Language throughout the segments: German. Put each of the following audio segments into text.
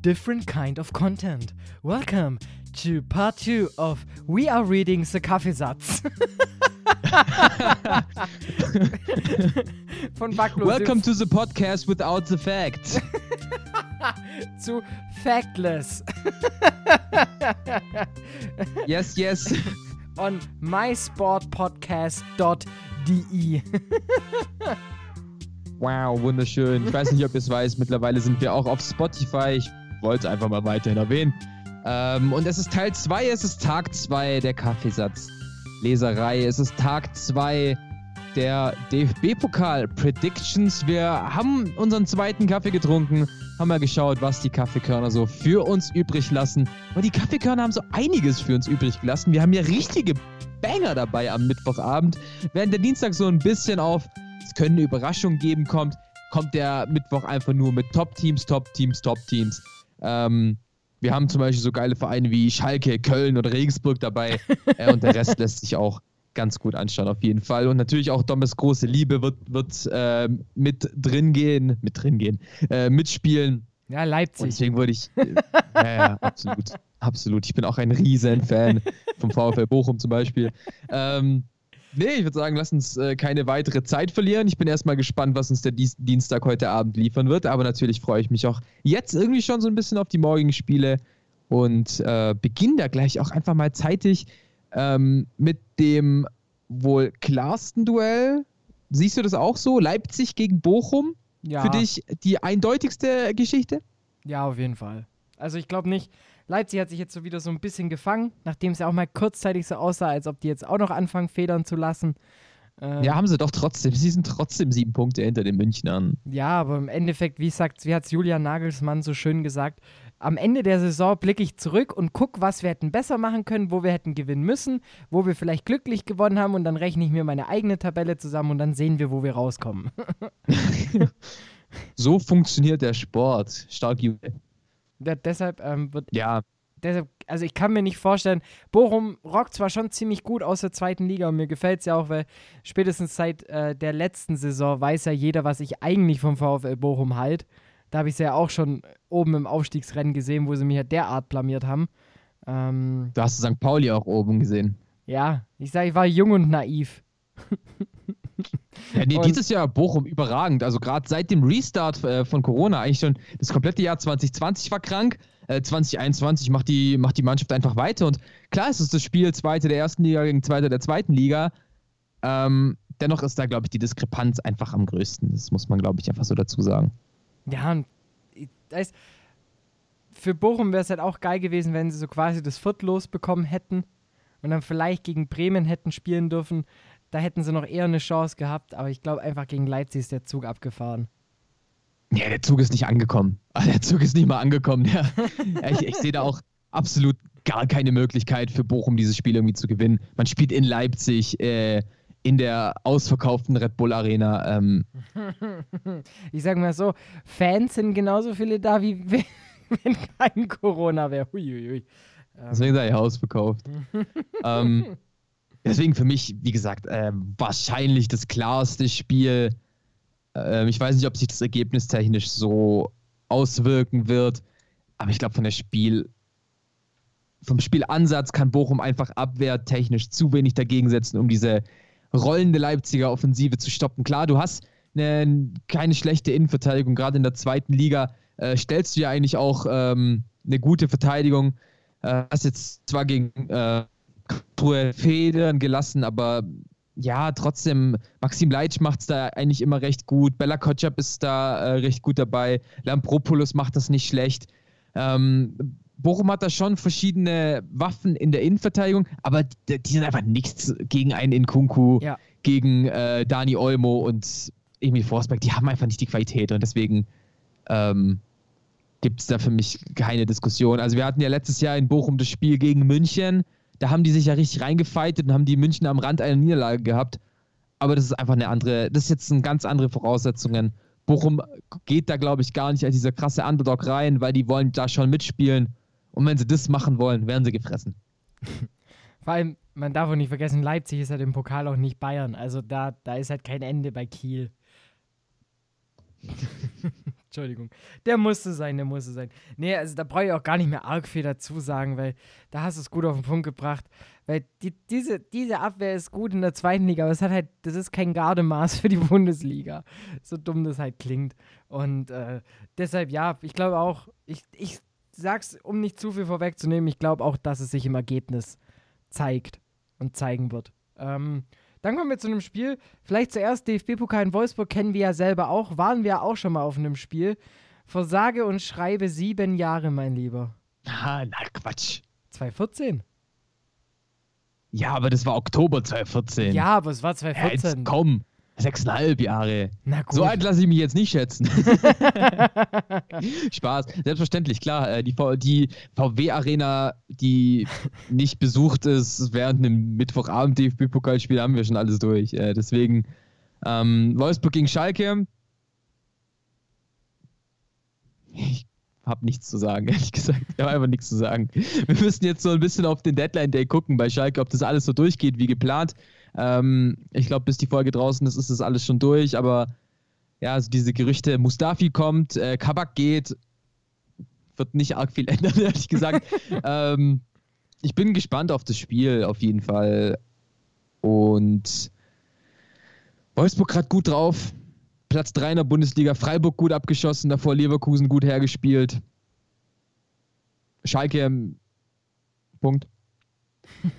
different kind of content. Welcome to part two of We Are Reading the Kaffeesatz. Von Backlos. Welcome to the podcast without the facts. zu Factless. yes, yes. On mysportpodcast.de. wow, wunderschön. Ich weiß nicht, ob ihr es weiß, mittlerweile sind wir auch auf Spotify. Ich wollte es einfach mal weiterhin erwähnen. Ähm, und es ist Teil 2, es ist Tag 2 der Kaffeesatzleserei. Es ist Tag 2 der DFB-Pokal-Predictions. Wir haben unseren zweiten Kaffee getrunken, haben mal geschaut, was die Kaffeekörner so für uns übrig lassen. Und die Kaffeekörner haben so einiges für uns übrig gelassen. Wir haben ja richtige Banger dabei am Mittwochabend. Während der Dienstag so ein bisschen auf, es können eine Überraschung geben, kommt, kommt der Mittwoch einfach nur mit Top-Teams, Top-Teams, Top-Teams. Ähm, wir haben zum Beispiel so geile Vereine wie Schalke, Köln oder Regensburg dabei. äh, und der Rest lässt sich auch ganz gut anschauen, auf jeden Fall. Und natürlich auch Dommes große Liebe wird, wird äh, mit drin gehen, mit drin gehen, äh, mitspielen. Ja, Leipzig. Und deswegen würde ich. Äh, ja, ja, absolut. Absolut. Ich bin auch ein riesen Fan vom VfL Bochum zum Beispiel. Ähm, nee, ich würde sagen, lass uns äh, keine weitere Zeit verlieren. Ich bin erstmal gespannt, was uns der Dienstag heute Abend liefern wird. Aber natürlich freue ich mich auch jetzt irgendwie schon so ein bisschen auf die morgigen Spiele und äh, beginne da gleich auch einfach mal zeitig ähm, mit dem wohl klarsten Duell. Siehst du das auch so? Leipzig gegen Bochum? Ja. Für dich die eindeutigste Geschichte? Ja, auf jeden Fall. Also ich glaube nicht, Leipzig hat sich jetzt so wieder so ein bisschen gefangen, nachdem es ja auch mal kurzzeitig so aussah, als ob die jetzt auch noch anfangen, federn zu lassen. Ähm, ja, haben sie doch trotzdem. Sie sind trotzdem sieben Punkte hinter den Münchnern. Ja, aber im Endeffekt, wie, sagt, wie hat es Julian Nagelsmann so schön gesagt, am Ende der Saison blicke ich zurück und gucke, was wir hätten besser machen können, wo wir hätten gewinnen müssen, wo wir vielleicht glücklich gewonnen haben und dann rechne ich mir meine eigene Tabelle zusammen und dann sehen wir, wo wir rauskommen. so funktioniert der Sport. Stark, Julian. Da, deshalb ähm, wird. Ja. Deshalb, also ich kann mir nicht vorstellen, Bochum rockt zwar schon ziemlich gut aus der zweiten Liga und mir gefällt es ja auch, weil spätestens seit äh, der letzten Saison weiß ja jeder, was ich eigentlich vom VfL Bochum halt. Da habe ich es ja auch schon oben im Aufstiegsrennen gesehen, wo sie mich ja derart blamiert haben. Ähm, du hast St. Pauli auch oben gesehen. Ja, ich sage, ich war jung und naiv. Ja, nee, dieses Jahr Bochum überragend. Also gerade seit dem Restart äh, von Corona, eigentlich schon das komplette Jahr 2020 war krank. Äh, 2021 macht die, macht die Mannschaft einfach weiter. Und klar ist es das Spiel Zweite der ersten Liga gegen Zweite der zweiten Liga. Ähm, dennoch ist da, glaube ich, die Diskrepanz einfach am größten. Das muss man, glaube ich, einfach so dazu sagen. Ja, und das, für Bochum wäre es halt auch geil gewesen, wenn sie so quasi das Viertel losbekommen hätten und dann vielleicht gegen Bremen hätten spielen dürfen da hätten sie noch eher eine Chance gehabt, aber ich glaube einfach gegen Leipzig ist der Zug abgefahren. Ja, der Zug ist nicht angekommen. Der Zug ist nicht mal angekommen. Ja. ich, ich sehe da auch absolut gar keine Möglichkeit für Bochum, dieses Spiel irgendwie zu gewinnen. Man spielt in Leipzig, äh, in der ausverkauften Red Bull Arena. Ähm. Ich sage mal so, Fans sind genauso viele da, wie wenn kein Corona wäre. Deswegen sei ausverkauft. ähm, Deswegen für mich, wie gesagt, äh, wahrscheinlich das klarste Spiel. Äh, ich weiß nicht, ob sich das Ergebnis technisch so auswirken wird, aber ich glaube, von der Spiel, vom Spielansatz kann Bochum einfach abwehrtechnisch zu wenig dagegen setzen, um diese rollende Leipziger Offensive zu stoppen. Klar, du hast eine, keine schlechte Innenverteidigung, gerade in der zweiten Liga äh, stellst du ja eigentlich auch ähm, eine gute Verteidigung. Äh, hast jetzt zwar gegen äh, Federn gelassen, aber ja, trotzdem, Maxim Leitsch macht es da eigentlich immer recht gut. Bella Kotschap ist da äh, recht gut dabei. Lampropoulos macht das nicht schlecht. Ähm, Bochum hat da schon verschiedene Waffen in der Innenverteidigung, aber die, die sind einfach nichts gegen einen Inkunku, ja. gegen äh, Dani Olmo und Emil Forsberg. Die haben einfach nicht die Qualität und deswegen ähm, gibt es da für mich keine Diskussion. Also wir hatten ja letztes Jahr in Bochum das Spiel gegen München. Da haben die sich ja richtig reingefeitet und haben die München am Rand einer Niederlage gehabt. Aber das ist einfach eine andere, das ist jetzt ein ganz andere Voraussetzungen. Bochum geht da, glaube ich, gar nicht als dieser krasse Underdog rein, weil die wollen da schon mitspielen. Und wenn sie das machen wollen, werden sie gefressen. Vor allem, man darf auch nicht vergessen, Leipzig ist halt im Pokal auch nicht Bayern. Also da, da ist halt kein Ende bei Kiel. Entschuldigung. Der musste sein, der musste sein. Nee, also da brauche ich auch gar nicht mehr arg viel dazu sagen, weil da hast du es gut auf den Punkt gebracht. Weil die, diese, diese Abwehr ist gut in der zweiten Liga, aber es hat halt, das ist kein Gardemaß für die Bundesliga. So dumm das halt klingt. Und äh, deshalb, ja, ich glaube auch, ich, ich sag's, um nicht zu viel vorwegzunehmen, ich glaube auch, dass es sich im Ergebnis zeigt und zeigen wird. Ähm, dann kommen wir zu einem Spiel. Vielleicht zuerst DFB-Pokal in Wolfsburg kennen wir ja selber auch. Waren wir auch schon mal auf einem Spiel. Vor sage und schreibe sieben Jahre, mein Lieber. Ah, na Quatsch. 2014. Ja, aber das war Oktober 2014. Ja, aber es war 2014. Ja, jetzt komm. Sechseinhalb Jahre. Na gut. So alt lasse ich mich jetzt nicht schätzen. Spaß. Selbstverständlich, klar. äh, Die, V- die VW-Arena, die nicht besucht ist während einem Mittwochabend DFB-Pokalspiel, haben wir schon alles durch. Äh, Deswegen ähm, Wolfsburg gegen Schalke. Ich habe nichts zu sagen, ehrlich gesagt. Ich habe einfach nichts zu sagen. Wir müssen jetzt so ein bisschen auf den Deadline-Day gucken bei Schalke, ob das alles so durchgeht wie geplant. Ähm, ich glaube, bis die Folge draußen ist, ist das alles schon durch, aber ja, also diese Gerüchte, Mustafi kommt, äh, Kabak geht, wird nicht arg viel ändern, ehrlich gesagt. ähm, ich bin gespannt auf das Spiel, auf jeden Fall. Und Wolfsburg gerade gut drauf. Platz 3 in der Bundesliga, Freiburg gut abgeschossen, davor Leverkusen gut hergespielt. Schalke, ähm, Punkt.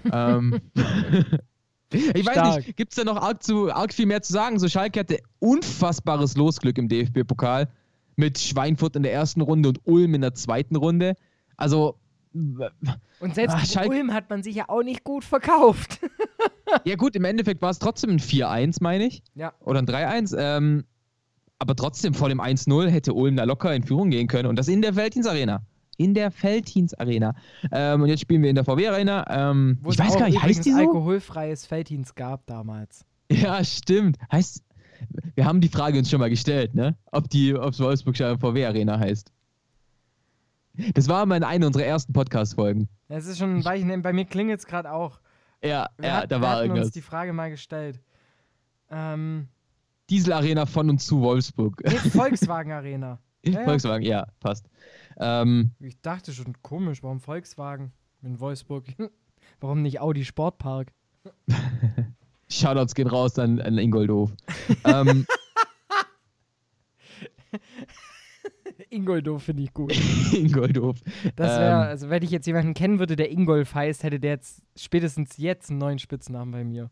ähm, ich weiß Stark. nicht, gibt es da noch arg, zu, arg viel mehr zu sagen? So, Schalke hatte unfassbares Losglück im DFB-Pokal mit Schweinfurt in der ersten Runde und Ulm in der zweiten Runde. Also, Und selbst in Schalke- Ulm hat man sich ja auch nicht gut verkauft. ja gut, im Endeffekt war es trotzdem ein 4-1, meine ich. ja. Oder ein 3-1. Ähm, aber trotzdem, vor dem 1-0 hätte Ulm da locker in Führung gehen können. Und das in der Feldhins Arena. In der Feldhins Arena. Ähm, und jetzt spielen wir in der VW Arena. Ähm, ich weiß gar nicht, heißt die so? alkoholfreies Felddienst gab damals. Ja, stimmt. Heißt, wir haben die Frage uns schon mal gestellt, ne? Ob die, ob es Wolfsburg VW Arena heißt. Das war mal in einer unserer ersten Podcast-Folgen. Es ist schon ein Weichen, bei mir klingelt es gerade auch. Ja, Wir ja, hat- da wir war hatten uns irgendwas. die Frage mal gestellt. Ähm, Diesel Arena von und zu Wolfsburg. nee, Volkswagen Arena. Ja, ja. Volkswagen, ja, passt. Ähm, Ich dachte schon, komisch, warum Volkswagen in Wolfsburg? warum nicht Audi Sportpark? Shoutouts gehen raus an, an Ingoldhof. ähm, Ingoldo finde ich gut. Ingoldhof. Das wäre, Ähm, also wenn ich jetzt jemanden kennen würde, der Ingolf heißt, hätte der jetzt spätestens jetzt einen neuen Spitznamen bei mir.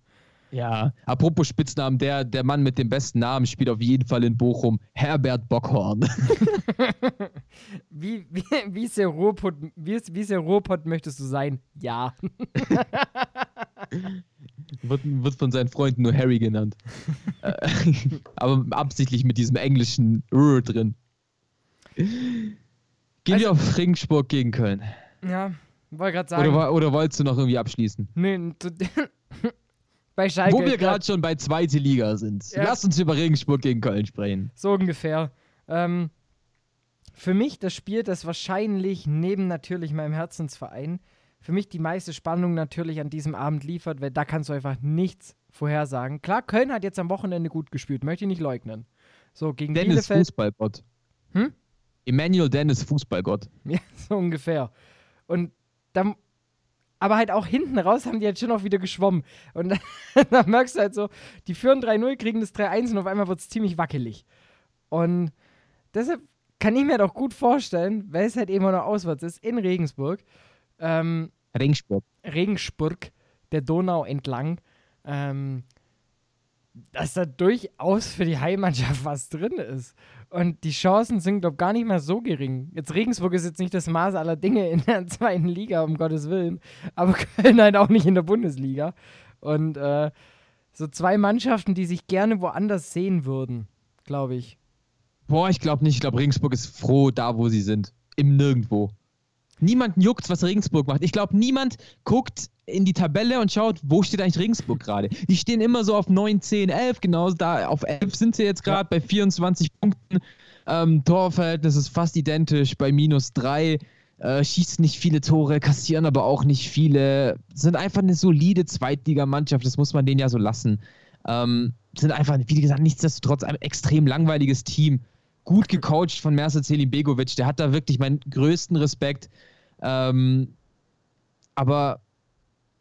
Ja, apropos Spitznamen, der, der Mann mit dem besten Namen spielt auf jeden Fall in Bochum. Herbert Bockhorn. Wie, wie, wie, ist der Ruhrpott, wie, ist, wie ist der Ruhrpott möchtest du sein? Ja. wird, wird von seinen Freunden nur Harry genannt. Äh, Aber absichtlich mit diesem englischen R drin. Gehen Also- wir auf Regensburg gegen Köln. Ja, wollte gerade sagen. Oder, oder wolltest du noch irgendwie abschließen? nee, zu, bei Schalke. Wo wir gerade schon bei zweite Liga sind. Ja. Lass uns über Regensburg gegen Köln sprechen. So ungefähr. Ähm, für mich das Spiel, das wahrscheinlich neben natürlich meinem Herzensverein für mich die meiste Spannung natürlich an diesem Abend liefert, weil da kannst du einfach nichts vorhersagen. Klar, Köln hat jetzt am Wochenende gut gespielt, möchte ich nicht leugnen. So, gegen Dennis Bielefeld, Fußballgott. Hm? Emmanuel Dennis Fußballgott. ja, so ungefähr. Und dann, aber halt auch hinten raus haben die jetzt schon auch wieder geschwommen. Und da merkst du halt so, die führen 3-0, kriegen das 3-1 und auf einmal wird es ziemlich wackelig. Und deshalb kann ich mir doch gut vorstellen, weil es halt eben auch noch auswärts ist, in Regensburg, ähm, Regensburg. Regensburg, der Donau entlang, ähm, dass da durchaus für die Heimmannschaft was drin ist. Und die Chancen sind, glaube ich, gar nicht mehr so gering. Jetzt Regensburg ist jetzt nicht das Maß aller Dinge in der zweiten Liga, um Gottes Willen. Aber Köln halt auch nicht in der Bundesliga. Und äh, so zwei Mannschaften, die sich gerne woanders sehen würden, glaube ich. Boah, ich glaube nicht. Ich glaube, Regensburg ist froh da, wo sie sind. im Nirgendwo. Niemand juckt, was Regensburg macht. Ich glaube, niemand guckt in die Tabelle und schaut, wo steht eigentlich Regensburg gerade. Die stehen immer so auf 9, 10, 11, genau da auf 11 sind sie jetzt gerade ja. bei 24 Punkten. Ähm, Torverhältnis ist fast identisch bei minus 3. Äh, schießen nicht viele Tore, kassieren aber auch nicht viele. Sind einfach eine solide Zweitligamannschaft, das muss man denen ja so lassen. Ähm, sind einfach, wie gesagt, nichtsdestotrotz ein extrem langweiliges Team gut gecoacht von Mercer Begovic. Der hat da wirklich meinen größten Respekt. Ähm, aber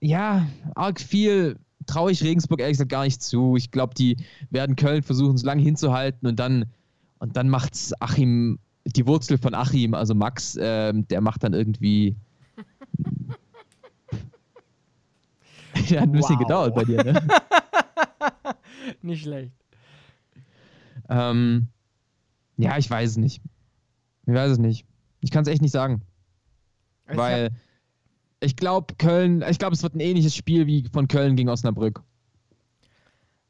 ja, arg viel traue ich Regensburg ehrlich gesagt gar nicht zu. Ich glaube, die werden Köln versuchen, so lange hinzuhalten und dann, und dann macht Achim, die Wurzel von Achim, also Max, ähm, der macht dann irgendwie. ja, hat ein bisschen wow. gedauert bei dir, ne? nicht schlecht. Ähm, ja, ich weiß es nicht. Ich weiß es nicht. Ich kann es echt nicht sagen. Ich weil ich glaube, Köln, ich glaube, es wird ein ähnliches Spiel wie von Köln gegen Osnabrück.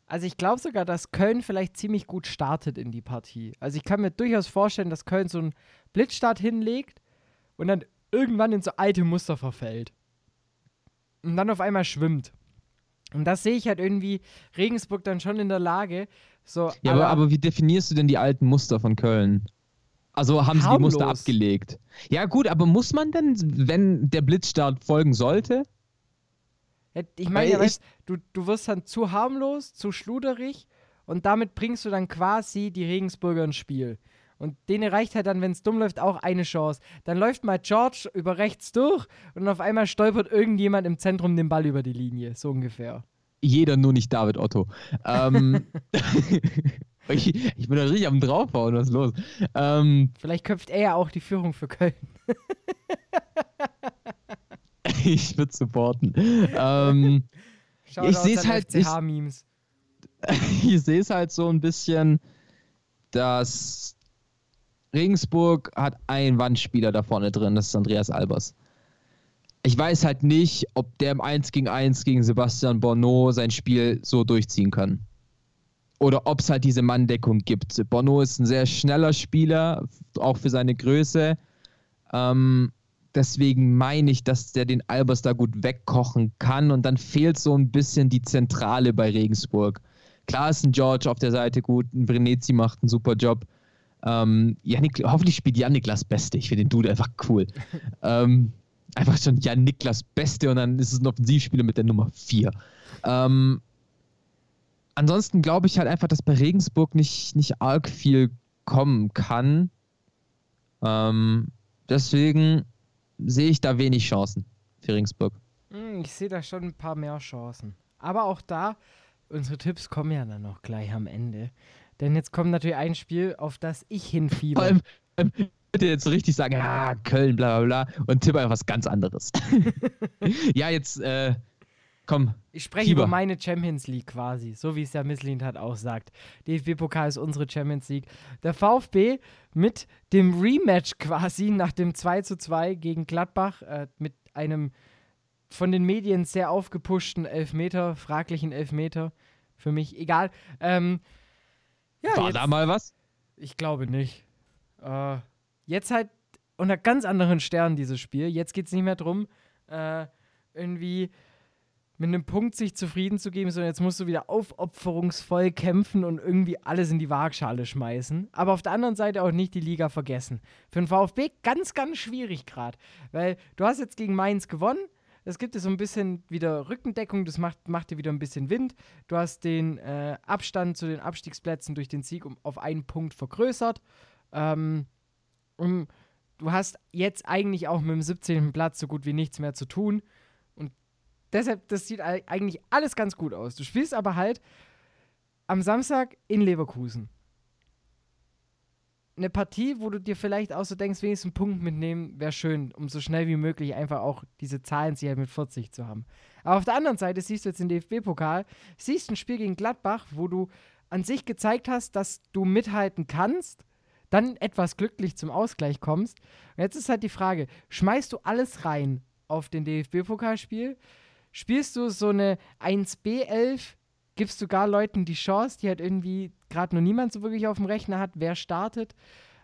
Also ich glaube sogar, dass Köln vielleicht ziemlich gut startet in die Partie. Also ich kann mir durchaus vorstellen, dass Köln so einen Blitzstart hinlegt und dann irgendwann in so alte Muster verfällt. Und dann auf einmal schwimmt. Und das sehe ich halt irgendwie Regensburg dann schon in der Lage, so, ja, aber, aber, wie definierst du denn die alten Muster von Köln? Also haben sie die Muster abgelegt? Ja, gut, aber muss man denn, wenn der Blitzstart folgen sollte? Ich meine, ja, weißt, du, du wirst dann zu harmlos, zu schluderig und damit bringst du dann quasi die Regensburger ins Spiel. Und denen reicht halt dann, wenn es dumm läuft, auch eine Chance. Dann läuft mal George über rechts durch und auf einmal stolpert irgendjemand im Zentrum den Ball über die Linie, so ungefähr jeder, nur nicht David Otto. Ähm, ich, ich, bin da richtig am draufhauen, was ist los? Ähm, Vielleicht köpft er ja auch die Führung für Köln. ich würde supporten. Ähm, ich sehe es halt. Ich, ich sehe es halt so ein bisschen, dass Regensburg hat einen Wandspieler da vorne drin, das ist Andreas Albers. Ich weiß halt nicht, ob der im 1 gegen 1 gegen Sebastian Bono sein Spiel so durchziehen kann. Oder ob es halt diese Manndeckung gibt. Bono ist ein sehr schneller Spieler, auch für seine Größe. Ähm, deswegen meine ich, dass der den Albers da gut wegkochen kann. Und dann fehlt so ein bisschen die Zentrale bei Regensburg. Klar ist ein George auf der Seite gut, ein Brenezi macht einen super Job. Ähm, Janik, hoffentlich spielt Janik Las Beste. Ich finde den Dude einfach cool. ähm, einfach schon Jan Niklas Beste und dann ist es ein Offensivspieler mit der Nummer 4. Ähm, ansonsten glaube ich halt einfach, dass bei Regensburg nicht, nicht arg viel kommen kann. Ähm, deswegen sehe ich da wenig Chancen für Regensburg. Hm, ich sehe da schon ein paar mehr Chancen. Aber auch da, unsere Tipps kommen ja dann noch gleich am Ende. Denn jetzt kommt natürlich ein Spiel, auf das ich hinfieber. Vor allem, würde jetzt so richtig sagen, ja, Köln, bla bla bla, und tippe einfach was ganz anderes. ja, jetzt, äh, komm. Ich spreche Fieber. über meine Champions League quasi, so wie es ja Misslint hat auch sagt. DFB-Pokal ist unsere Champions League. Der VfB mit dem Rematch quasi nach dem 2 zu 2 gegen Gladbach, äh, mit einem von den Medien sehr aufgepushten Elfmeter, fraglichen Elfmeter. Für mich egal. Ähm, ja, War jetzt, da mal was? Ich glaube nicht. Äh, Jetzt halt unter ganz anderen Sternen dieses Spiel. Jetzt geht es nicht mehr darum, äh, irgendwie mit einem Punkt sich zufrieden zu geben, sondern jetzt musst du wieder aufopferungsvoll kämpfen und irgendwie alles in die Waagschale schmeißen. Aber auf der anderen Seite auch nicht die Liga vergessen. Für den VfB ganz, ganz schwierig gerade. Weil du hast jetzt gegen Mainz gewonnen. Es gibt so ein bisschen wieder Rückendeckung, das macht, macht dir wieder ein bisschen Wind. Du hast den äh, Abstand zu den Abstiegsplätzen durch den Sieg um, auf einen Punkt vergrößert. Ähm, und du hast jetzt eigentlich auch mit dem 17. Platz so gut wie nichts mehr zu tun. Und deshalb, das sieht eigentlich alles ganz gut aus. Du spielst aber halt am Samstag in Leverkusen. Eine Partie, wo du dir vielleicht auch so denkst, wenigstens einen Punkt mitnehmen, wäre schön, um so schnell wie möglich einfach auch diese Zahlenziel mit 40 zu haben. Aber auf der anderen Seite siehst du jetzt den DFB-Pokal, siehst ein Spiel gegen Gladbach, wo du an sich gezeigt hast, dass du mithalten kannst, dann etwas glücklich zum Ausgleich kommst. Und jetzt ist halt die Frage: Schmeißt du alles rein auf den DFB-Pokalspiel? Spielst du so eine 1B11? Gibst du gar Leuten die Chance, die halt irgendwie gerade noch niemand so wirklich auf dem Rechner hat, wer startet?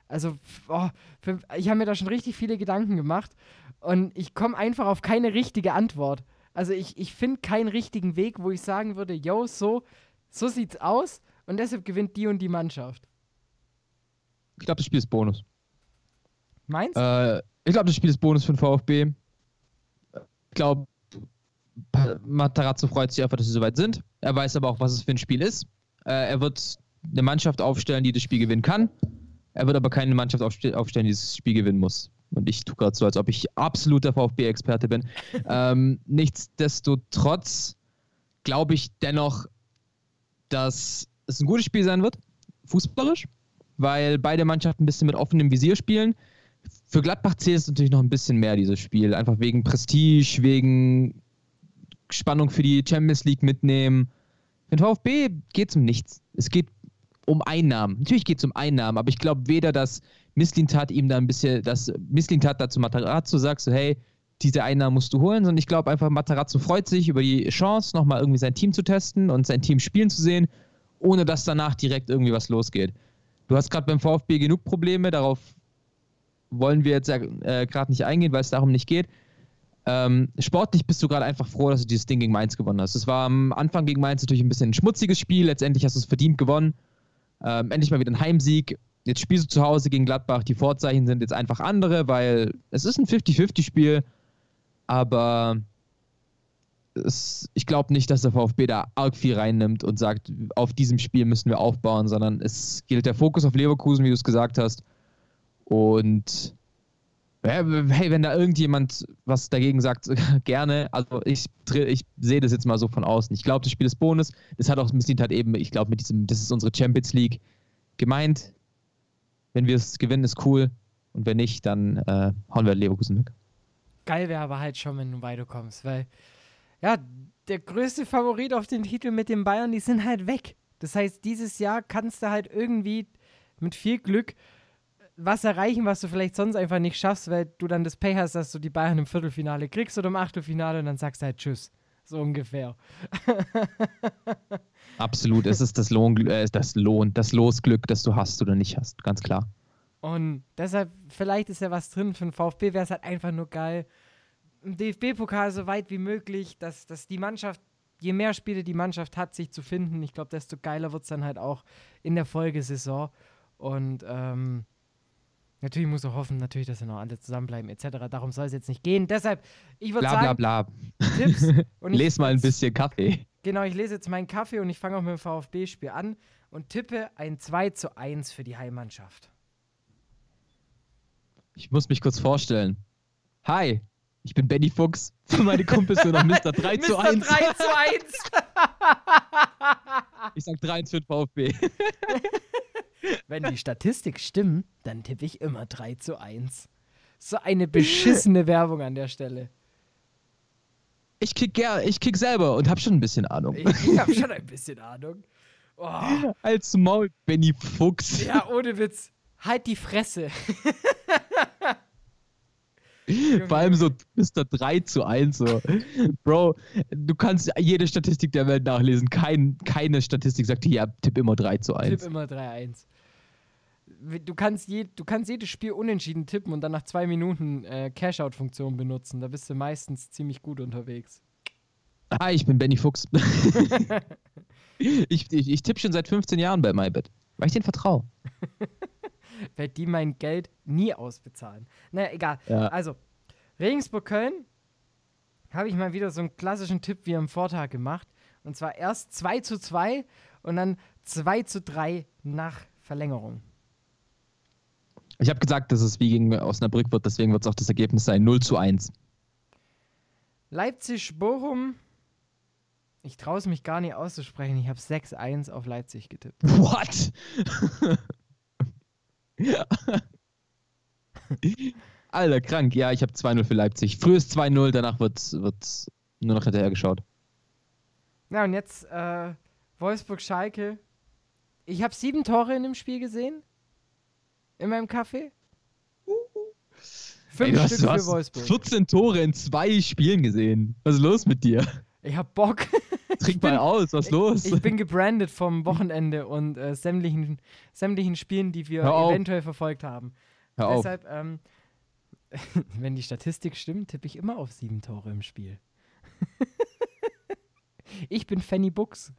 Also, oh, für, ich habe mir da schon richtig viele Gedanken gemacht und ich komme einfach auf keine richtige Antwort. Also, ich, ich finde keinen richtigen Weg, wo ich sagen würde, yo, so, so sieht's aus und deshalb gewinnt die und die Mannschaft. Ich glaube, das Spiel ist Bonus. Meinst Äh, ich glaube, das Spiel ist Bonus für den VfB. Ich glaube, Matarazzo freut sich einfach, dass sie soweit sind. Er weiß aber auch, was es für ein Spiel ist. Äh, er wird eine Mannschaft aufstellen, die das Spiel gewinnen kann. Er wird aber keine Mannschaft aufste aufstellen, die das Spiel gewinnen muss. Und ich tue gerade so, als ob ich absoluter VfB-Experte bin. ähm, nichtsdestotrotz glaube ich dennoch, dass es ein gutes Spiel sein wird, fußballerisch, weil beide Mannschaften ein bisschen mit offenem Visier spielen. Für Gladbach zählt es natürlich noch ein bisschen mehr, dieses Spiel. Einfach wegen Prestige, wegen Spannung für die Champions League mitnehmen. Für den VfB geht es um nichts. Es geht um Einnahmen. Natürlich geht es um Einnahmen, aber ich glaube weder, dass Misslintat ihm da ein bisschen, dass Misslintat dazu Matarazzo sagt, so hey, diese Einnahmen musst du holen, sondern ich glaube einfach, Matarazzo freut sich über die Chance, nochmal irgendwie sein Team zu testen und sein Team spielen zu sehen, ohne dass danach direkt irgendwie was losgeht. Du hast gerade beim VfB genug Probleme, darauf wollen wir jetzt äh, gerade nicht eingehen, weil es darum nicht geht. Ähm, sportlich bist du gerade einfach froh, dass du dieses Ding gegen Mainz gewonnen hast. Es war am Anfang gegen Mainz natürlich ein bisschen ein schmutziges Spiel, letztendlich hast du es verdient gewonnen. Ähm, endlich mal wieder ein Heimsieg. Jetzt spielst du zu Hause gegen Gladbach. Die Vorzeichen sind jetzt einfach andere, weil es ist ein 50-50-Spiel. Aber es, ich glaube nicht, dass der VfB da arg viel reinnimmt und sagt, auf diesem Spiel müssen wir aufbauen, sondern es gilt der Fokus auf Leverkusen, wie du es gesagt hast. Und hey, wenn da irgendjemand was dagegen sagt, gerne. Also ich, ich sehe das jetzt mal so von außen. Ich glaube, das Spiel ist Bonus. Das hat auch Missint halt eben, ich glaube, mit diesem, das ist unsere Champions League gemeint. Wenn wir es gewinnen, ist cool. Und wenn nicht, dann äh, hauen wir Leverkusen weg. Geil wäre aber halt schon, wenn du weiterkommst, weil ja, der größte Favorit auf den Titel mit den Bayern, die sind halt weg. Das heißt, dieses Jahr kannst du halt irgendwie mit viel Glück was erreichen, was du vielleicht sonst einfach nicht schaffst, weil du dann das Pay hast, dass du die Bayern im Viertelfinale kriegst oder im Achtelfinale und dann sagst du halt Tschüss. So ungefähr. Absolut, es ist das Lohn, äh, das Lohn, das Losglück, das du hast oder nicht hast, ganz klar. Und deshalb, vielleicht ist ja was drin für den VfB, wäre es halt einfach nur geil. Im DFB-Pokal so weit wie möglich, dass, dass die Mannschaft, je mehr Spiele die Mannschaft hat, sich zu finden, ich glaube, desto geiler wird es dann halt auch in der Folgesaison. Und ähm, Natürlich muss er hoffen, natürlich, dass wir noch alle zusammenbleiben, etc. Darum soll es jetzt nicht gehen. Deshalb, ich würde sagen. Bla, bla, bla. Tipps. Und Les mal ein bisschen Kaffee. Genau, ich lese jetzt meinen Kaffee und ich fange auch mit dem VfB-Spiel an und tippe ein 2 zu 1 für die Heimmannschaft. Ich muss mich kurz vorstellen. Hi, ich bin Benny Fuchs. Für meine Kumpels nur noch Mr. 3 zu 1. Mr. 3 zu 1. ich sag 3 1 für den VfB. Wenn die Statistik stimmt, dann tippe ich immer 3 zu 1. So eine beschissene Werbung an der Stelle. Ich kick, ja, ich kick selber und hab schon ein bisschen Ahnung. Ich, hab schon ein bisschen Ahnung. Oh. Als Maul, Benny Fuchs. Ja, ohne Witz. Halt die Fresse. Vor allem so Mr. 3 zu 1. So. Bro, du kannst jede Statistik der Welt nachlesen. Kein, keine Statistik sagt hier, ja, tipp immer 3 zu 1. Tipp immer 3-1 du kannst, je, du kannst jedes Spiel unentschieden tippen und dann nach zwei Minuten äh, Cash-Out-Funktion benutzen. Da bist du meistens ziemlich gut unterwegs. Hi, ich bin Benny Fuchs. ich, ich, ich tippe schon seit 15 Jahren bei MyBet, weil ich denen vertraue. weil die mein Geld nie ausbezahlen. Naja, egal. Ja. Also, Regensburg-Köln habe ich mal wieder so einen klassischen Tipp wie am Vortag gemacht. Und zwar erst 2 zu 2 und dann 2 zu 3 nach Verlängerung. Ich habe gesagt, dass es wie gegen Osnabrück wird, deswegen wird es auch das Ergebnis sein: 0 zu 1. Leipzig-Bochum. Ich traue es mich gar nicht auszusprechen. Ich habe 6-1 auf Leipzig getippt. What? Alter, krank. Ja, ich habe 2-0 für Leipzig. Frühes 2-0, danach wird es nur noch hinterher geschaut. Ja, und jetzt äh, Wolfsburg-Schalke. Ich habe sieben Tore in dem Spiel gesehen in meinem Kaffee. Fünf Ey, du Stück hast, du für Wolfsburg. 14 Tore in zwei Spielen gesehen. Was ist los mit dir? Ich hab Bock. Trink bin- mal aus, was los? Ich bin gebrandet vom Wochenende und äh, sämtlichen, sämtlichen Spielen, die wir eventuell verfolgt haben. Hör. Deshalb, ähm, wenn die Statistik stimmt, tippe ich immer auf sieben Tore im Spiel. ich bin Fanny Books.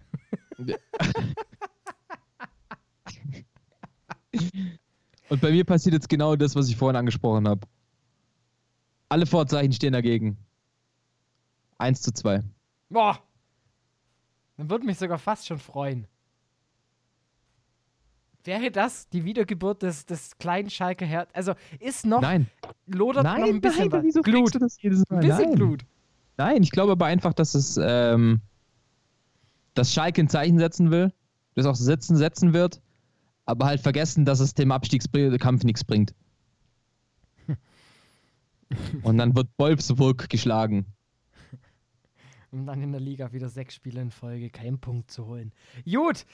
Und bei mir passiert jetzt genau das, was ich vorhin angesprochen habe. Alle Vorzeichen stehen dagegen. 1 zu 2. Boah! Dann würde mich sogar fast schon freuen. Wäre das die Wiedergeburt des, des kleinen Schalke Herz? Also ist noch, Nein. lodert nein, noch ein bisschen nein, wieso Glut. du das jedes Mal? Ein bisschen nein. Glut. Nein, ich glaube aber einfach, dass es, ähm, dass Schalke ein Zeichen setzen will, das auch setzen, setzen wird, aber halt vergessen, dass es dem Abstiegskampf nichts bringt. Und dann wird Wolfsburg geschlagen. Um dann in der Liga wieder sechs Spiele in Folge keinen Punkt zu holen. Gut,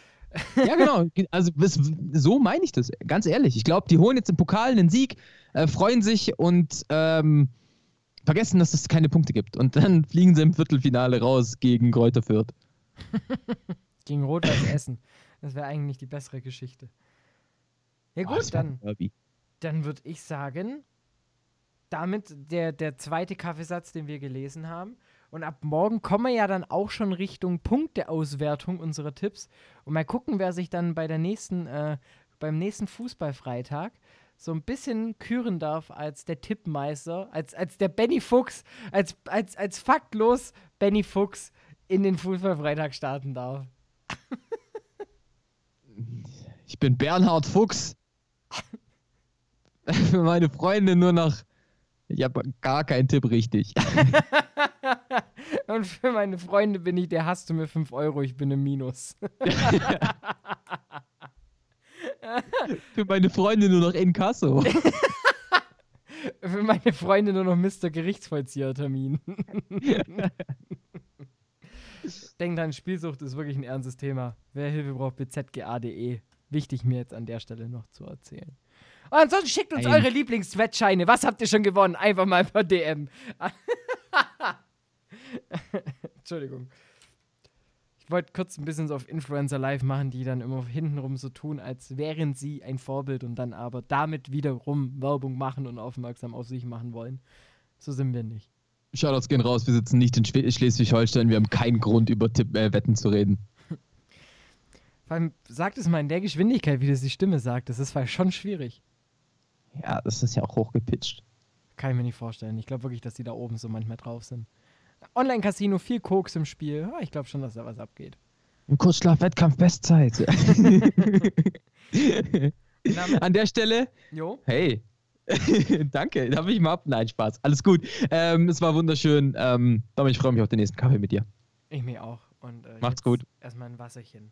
Ja, genau. Also so meine ich das. Ganz ehrlich. Ich glaube, die holen jetzt im Pokal einen Sieg, äh, freuen sich und ähm, vergessen, dass es keine Punkte gibt. Und dann fliegen sie im Viertelfinale raus gegen Kräuter Fürth. gegen Rot-Weiß Essen. Das wäre eigentlich die bessere Geschichte. Ja gut, wär dann, dann würde ich sagen, damit der, der zweite Kaffeesatz, den wir gelesen haben. Und ab morgen kommen wir ja dann auch schon Richtung Punkteauswertung unserer Tipps. Und mal gucken, wer sich dann bei der nächsten, äh, beim nächsten Fußballfreitag so ein bisschen küren darf als der Tippmeister, als, als der Benny Fuchs, als, als, als faktlos Benny Fuchs in den Fußballfreitag starten darf. Ich bin Bernhard Fuchs. Für meine Freunde nur noch. Ich habe gar keinen Tipp richtig. Und für meine Freunde bin ich, der hast du mir 5 Euro, ich bin im Minus. Für meine Freunde nur noch Inkasso. für meine Freunde nur noch Mr. Gerichtsvollzieher-Termin. Denkt dran, Spielsucht ist wirklich ein ernstes Thema. Wer Hilfe braucht, bzga.de. Wichtig mir jetzt an der Stelle noch zu erzählen. Und ansonsten schickt uns Ein- eure Lieblings-Wettscheine. Was habt ihr schon gewonnen? Einfach mal per DM. Entschuldigung. Ich wollte kurz ein bisschen so auf Influencer Live machen, die dann immer hintenrum so tun, als wären sie ein Vorbild und dann aber damit wiederum Werbung machen und aufmerksam auf sich machen wollen. So sind wir nicht. Shoutouts gehen raus, wir sitzen nicht in Schleswig-Holstein, wir haben keinen Grund, über Tipp, äh, Wetten zu reden. Vor allem sagt es mal in der Geschwindigkeit, wie das die Stimme sagt. Das ist vielleicht schon schwierig. Ja, das ist ja auch hochgepitcht. Kann ich mir nicht vorstellen. Ich glaube wirklich, dass die da oben so manchmal drauf sind. Online-Casino, viel Koks im Spiel. Ja, ich glaube schon, dass da was abgeht. Im Kurzschlaf-Wettkampf Bestzeit. Na, An der Stelle, jo. hey, danke, darf ich mal ab? Nein, Spaß, alles gut. Ähm, es war wunderschön. Ähm, Dom, ich freue mich auf den nächsten Kaffee mit dir. Ich mich auch. Und, äh, Macht's gut. Erstmal ein Wasserchen.